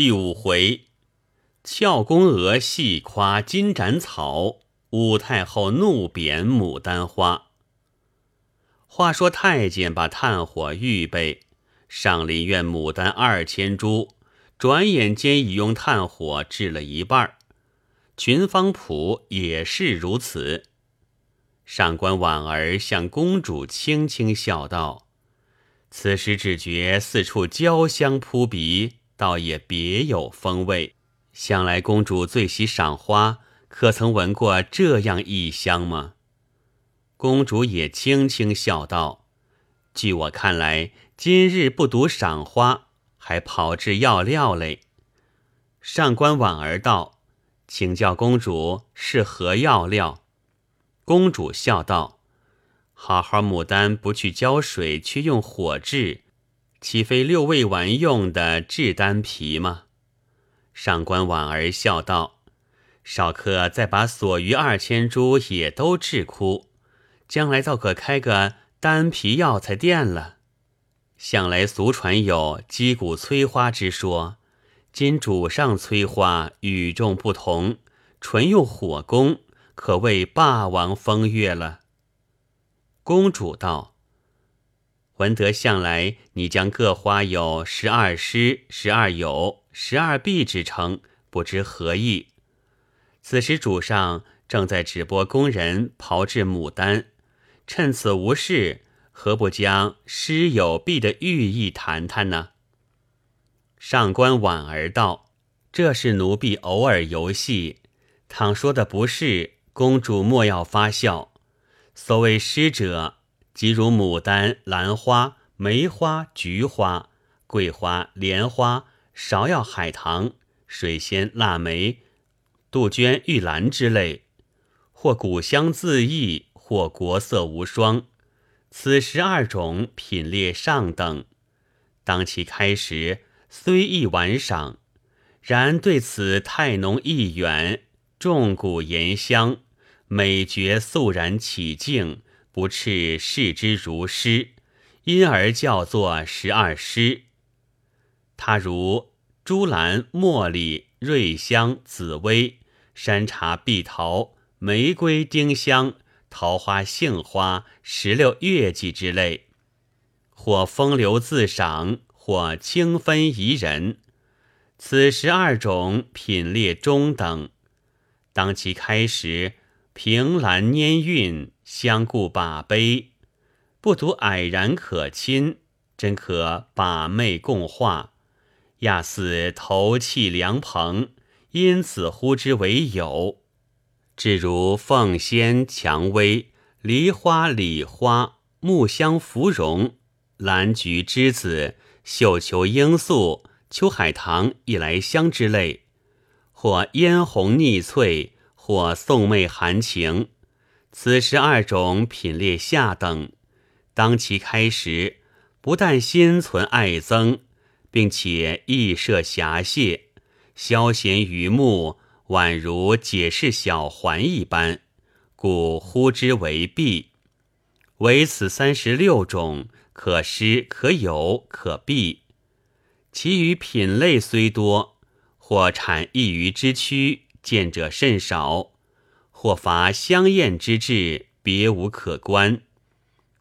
第五回，俏宫娥戏夸金盏草，武太后怒贬牡丹花。话说太监把炭火预备，上林苑牡丹二千株，转眼间已用炭火制了一半群芳谱也是如此。上官婉儿向公主轻轻笑道：“此时只觉四处焦香扑鼻。”倒也别有风味。想来公主最喜赏花，可曾闻过这样异香吗？公主也轻轻笑道：“据我看来，今日不独赏花，还炮制药料嘞。”上官婉儿道：“请教公主是何药料？”公主笑道：“好好牡丹不去浇水，却用火制。”岂非六味丸用的制丹皮吗？上官婉儿笑道：“少客再把所余二千株也都制枯，将来倒可开个丹皮药材店了。向来俗传有击鼓催花之说，今主上催花与众不同，纯用火攻，可谓霸王风月了。”公主道。闻得向来你将各花有十二诗、十二友、十二碧之称，不知何意。此时主上正在直播工人炮制牡丹，趁此无事，何不将诗有碧的寓意谈谈呢？上官婉儿道：“这是奴婢偶尔游戏，倘说的不是，公主莫要发笑。所谓诗者。”即如牡丹、兰花、梅花、菊花、桂花、莲花、芍药、海棠、水仙、腊梅、杜鹃、玉兰之类，或古香自溢，或国色无双。此十二种品列上等。当其开时，虽易玩赏，然对此太浓意远，重古言香，美觉肃然起敬。不斥视之如诗，因而叫做十二诗。它如珠兰、茉莉、瑞香、紫薇、山茶、碧桃、玫瑰、丁香、桃花、杏花、石榴、月季之类，或风流自赏，或清芬怡人。此十二种品列中等。当其开时，凭栏拈韵。相顾把杯，不独蔼然可亲，真可把妹共话，亚似投契良朋，因此呼之为友。至如凤仙、蔷薇、梨花、李花、木香、芙蓉、兰菊、栀子、绣球、罂粟、秋海棠、夜来香之类，或嫣红腻翠，或宋媚含情。此十二种品列下等，当其开时，不但心存爱憎，并且意设遐谢，消闲于目，宛如解释小环一般，故呼之为弊。唯此三十六种，可施可有可避。其余品类虽多，或产异于之区，见者甚少。或乏香艳之志，别无可观，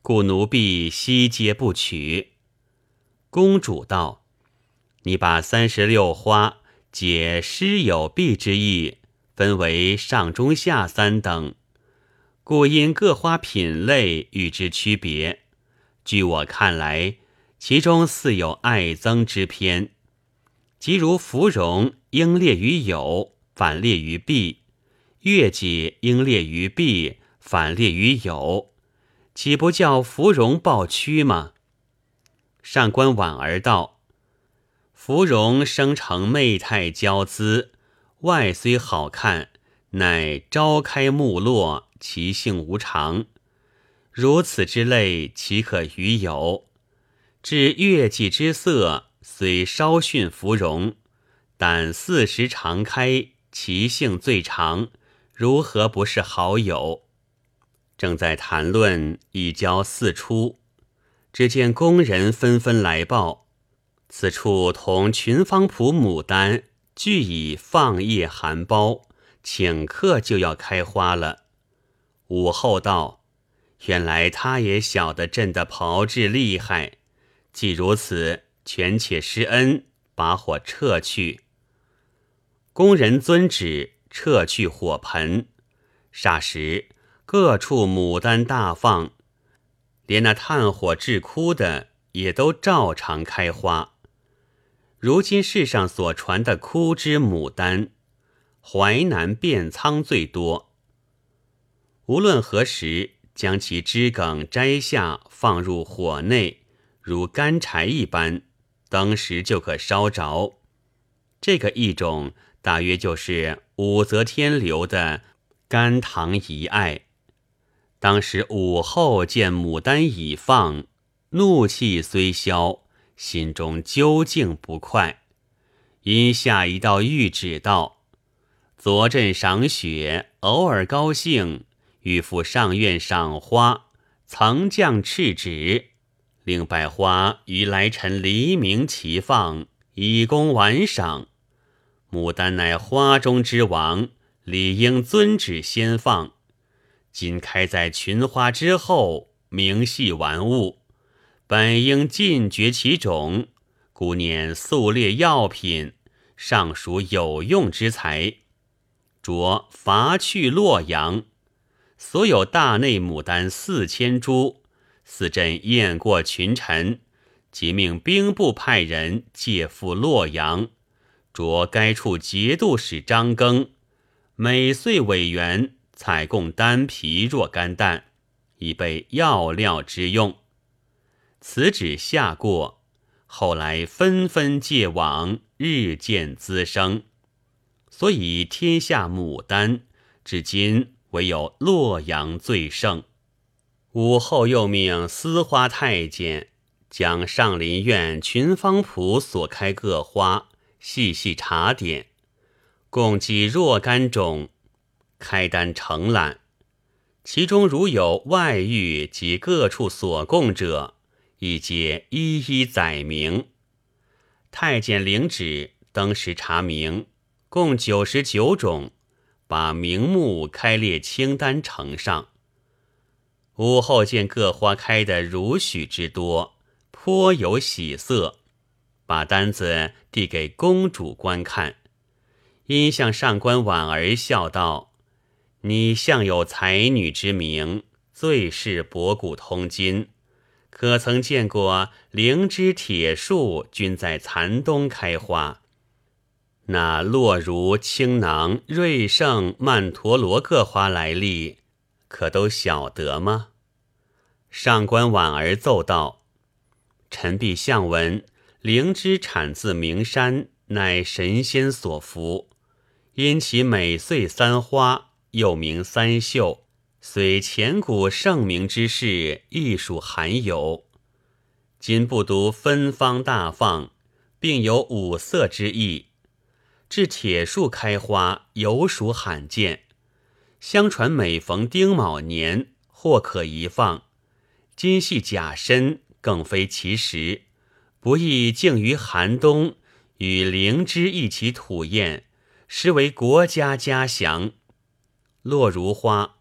故奴婢悉皆不取。公主道：“你把三十六花解诗有碧之意，分为上中下三等，故因各花品类与之区别。据我看来，其中似有爱憎之偏，即如芙蓉应列于有，反列于弊。”月季应列于弊，反列于有，岂不叫芙蓉抱屈吗？上官婉儿道：“芙蓉生成媚态娇姿，外虽好看，乃朝开暮落，其性无常。如此之类，岂可与有？至月季之色，虽稍逊芙蓉，但四时常开，其性最长。”如何不是好友？正在谈论，一交四出，只见工人纷纷来报，此处同群芳圃牡丹俱已放叶含苞，顷刻就要开花了。武后道：“原来他也晓得朕的炮制厉害，既如此，权且施恩，把火撤去。”工人遵旨，撤去火盆。霎时，各处牡丹大放，连那炭火炙枯的也都照常开花。如今世上所传的枯枝牡丹，淮南遍苍最多。无论何时，将其枝梗摘下，放入火内，如干柴一般，当时就可烧着。这个一种，大约就是武则天留的甘棠遗爱。当时武后见牡丹已放，怒气虽消，心中究竟不快，因下一道谕旨道：“昨朕赏雪，偶尔高兴。”欲赴上苑赏花，曾降敕旨，令百花于来晨黎明齐放，以供玩赏。牡丹乃花中之王，理应遵旨先放。今开在群花之后，明系玩物，本应尽绝其种，故念素列药品，尚属有用之才，着伐去洛阳。所有大内牡丹四千株，四镇验过群臣，即命兵部派人借赴洛阳，着该处节度使张庚，每岁委员采供丹皮若干担，以备药料之用。此旨下过，后来纷纷借往，日渐滋生，所以天下牡丹至今。唯有洛阳最盛。武后又命司花太监将上林苑群芳圃所开各花细细查点，共计若干种，开单承揽。其中如有外遇及各处所供者，亦皆一一载明。太监领旨，登时查明，共九十九种。把名目开列清单呈上。武后见各花开得如许之多，颇有喜色，把单子递给公主观看，因向上官婉儿笑道：“你向有才女之名，最是博古通今，可曾见过灵芝、铁树均在残冬开花？”那落如青囊、瑞盛、曼陀罗各花来历，可都晓得吗？上官婉儿奏道：“臣必向闻，灵芝产自名山，乃神仙所服，因其每岁三花，又名三秀，虽前古盛名之事，亦属罕有。今不独芬芳大放，并有五色之意。”至铁树开花，尤属罕见。相传每逢丁卯年，或可一放。今系甲申，更非其时，不亦静于寒冬与灵芝一起吐艳，实为国家嘉祥。落如花，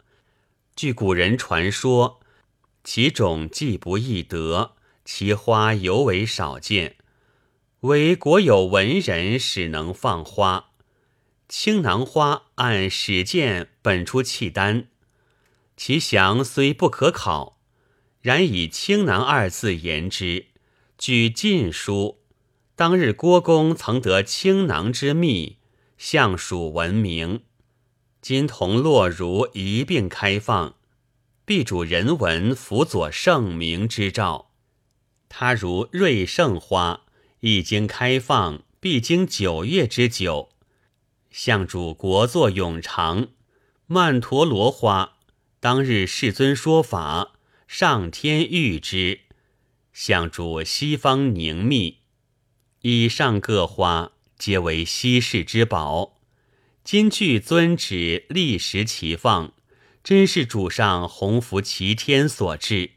据古人传说，其种既不易得，其花尤为少见。唯国有文人始能放花，青囊花按史见本出契丹，其详虽不可考，然以青囊二字言之。据《晋书》，当日郭公曾得青囊之秘，相属闻名。今同落如一并开放，必主人文辅佐圣明之兆。他如瑞盛花。一经开放，必经九月之久。相主国作永长，曼陀罗花，当日世尊说法，上天御之。向主西方凝密，以上各花皆为稀世之宝。今据尊旨，立时齐放，真是主上洪福齐天所致，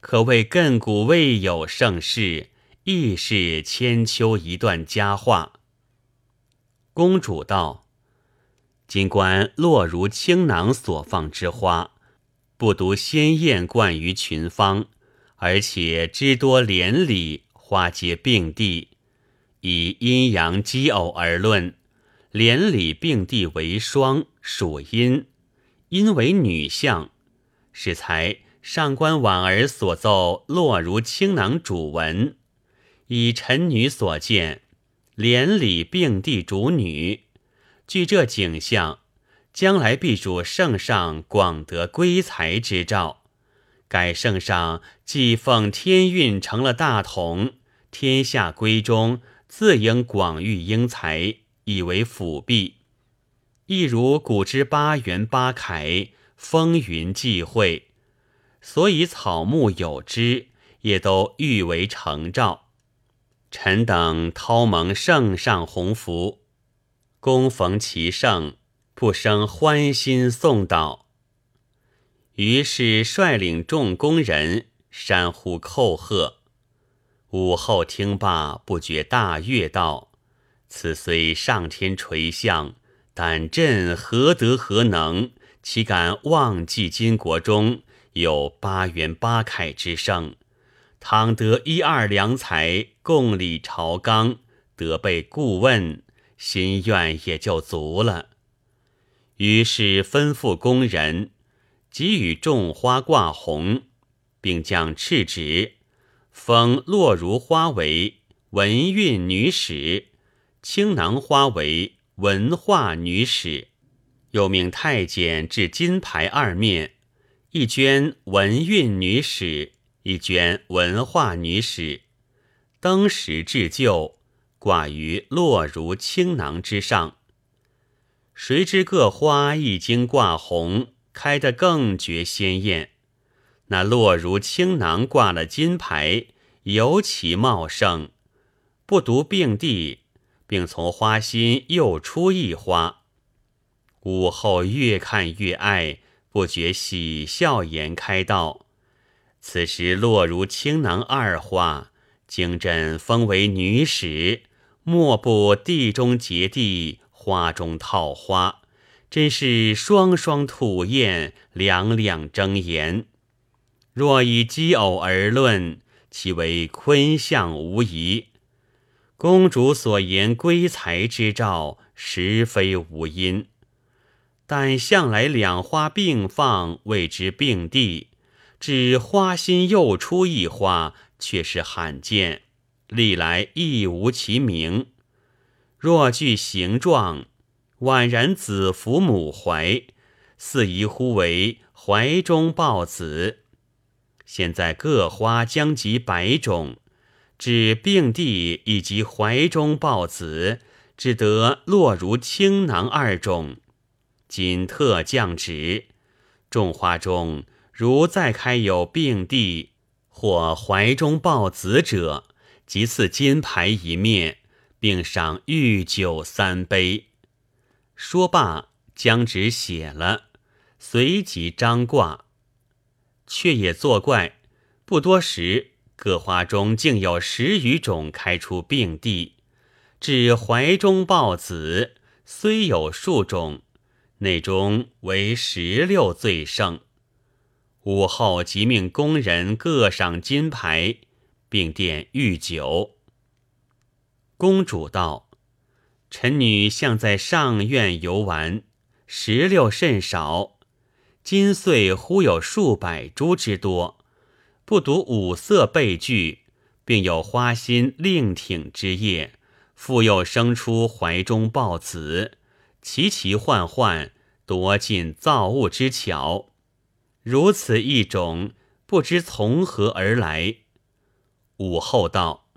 可谓亘古未有盛世。亦是千秋一段佳话。公主道：“今观落如青囊所放之花，不独鲜艳冠于群芳，而且枝多连理，花结并蒂。以阴阳奇偶而论，连理并蒂为双，属阴；阴为女相，是才上官婉儿所奏落如青囊主文。以臣女所见。”连理并蒂主女，据这景象，将来必主圣上广得归才之兆。改圣上既奉天运成了大统，天下归中自应广育英才，以为辅弼。亦如古之八元八楷，风云际会，所以草木有之，也都誉为成兆。臣等叨蒙圣上鸿福，恭逢其盛，不生欢心送道。于是率领众宫人山呼叩贺。武后听罢，不觉大悦道：“此虽上天垂象，但朕何德何能，岂敢忘记金国中有八元八凯之盛？”倘得一二良才共理朝纲，得被顾问，心愿也就足了。于是吩咐工人，给予种花挂红，并将敕旨，封落如花为文韵女史，青囊花为文化女史，又命太监置金牌二面，一捐文韵女史。一卷文化女史，登时置就，挂于落如青囊之上。谁知各花一经挂红，开得更觉鲜艳。那落如青囊挂了金牌，尤其茂盛。不独并蒂，并从花心又出一花。午后越看越爱，不觉喜笑颜开道。此时落如青囊二花，经朕封为女史，莫不地中结地，花中套花，真是双双吐艳，两两争妍。若以奇偶而论，其为坤相无疑。公主所言归才之兆，实非无因。但向来两花并放，谓之并蒂。只花心又出一花，却是罕见，历来亦无其名。若据形状，宛然子服母怀，似宜乎为怀中抱子。现在各花将及百种，指并蒂以及怀中抱子，只得落如青囊二种。今特降旨，种花中。如再开有并蒂或怀中抱子者，即赐金牌一面，并赏御酒三杯。说罢，将纸写了，随即张挂。却也作怪，不多时，各花中竟有十余种开出并蒂，至怀中抱子，虽有数种，内中为十六最盛。午后即命工人各赏金牌，并奠御酒。公主道：“臣女向在上院游玩，石榴甚少，今岁忽有数百株之多，不独五色备具，并有花心另挺之叶，复又生出怀中抱子，奇奇幻幻，多尽造物之巧。”如此一种，不知从何而来。武后道：“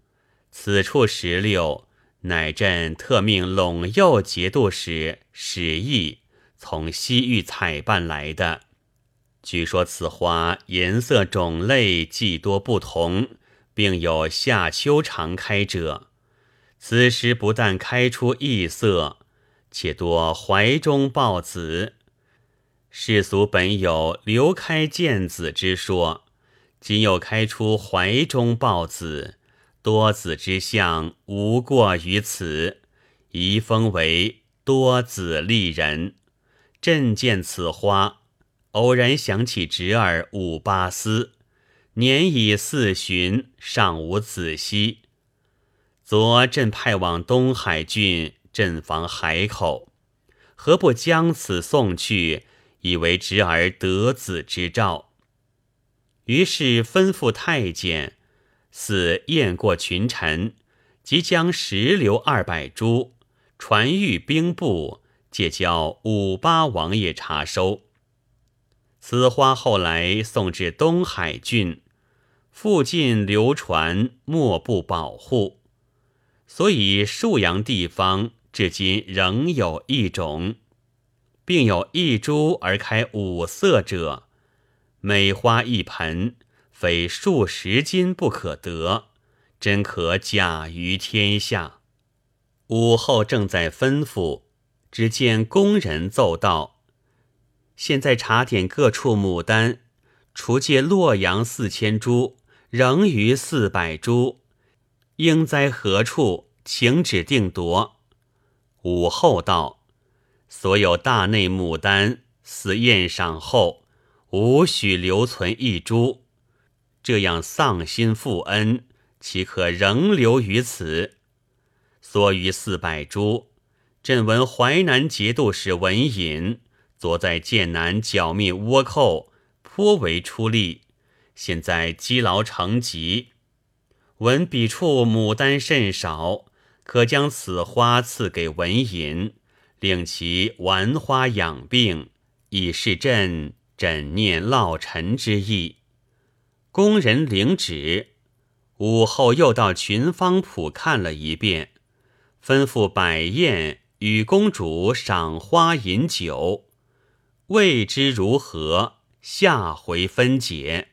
此处石榴，乃朕特命陇右节度使史毅从西域采办来的。据说此花颜色种类既多不同，并有夏秋常开者。此时不但开出异色，且多怀中抱子。”世俗本有流开见子之说，今又开出怀中抱子，多子之相无过于此，宜封为多子丽人。朕见此花，偶然想起侄儿武八思，年已四旬，尚无子息。昨朕派往东海郡镇防海口，何不将此送去，以为侄儿得子之兆？于是吩咐太监。似雁过群臣，即将石榴二百株传谕兵部，借交五八王爷查收。此花后来送至东海郡，附近流传，莫不保护，所以沭阳地方至今仍有一种，并有一株而开五色者，每花一盆。非数十金不可得，真可甲于天下。武后正在吩咐，只见宫人奏道：“现在查点各处牡丹，除借洛阳四千株，仍余四百株，应在何处？请指定夺。”武后道：“所有大内牡丹，死宴赏后，无许留存一株。”这样丧心负恩，岂可仍留于此？所余四百株，朕闻淮南节度使文隐，昨在剑南剿灭倭寇，颇为出力。现在积劳成疾，闻彼处牡丹甚少，可将此花赐给文隐，令其玩花养病，以示朕枕念老臣之意。工人领旨，午后又到群芳圃看了一遍，吩咐摆宴与公主赏花饮酒，未知如何，下回分解。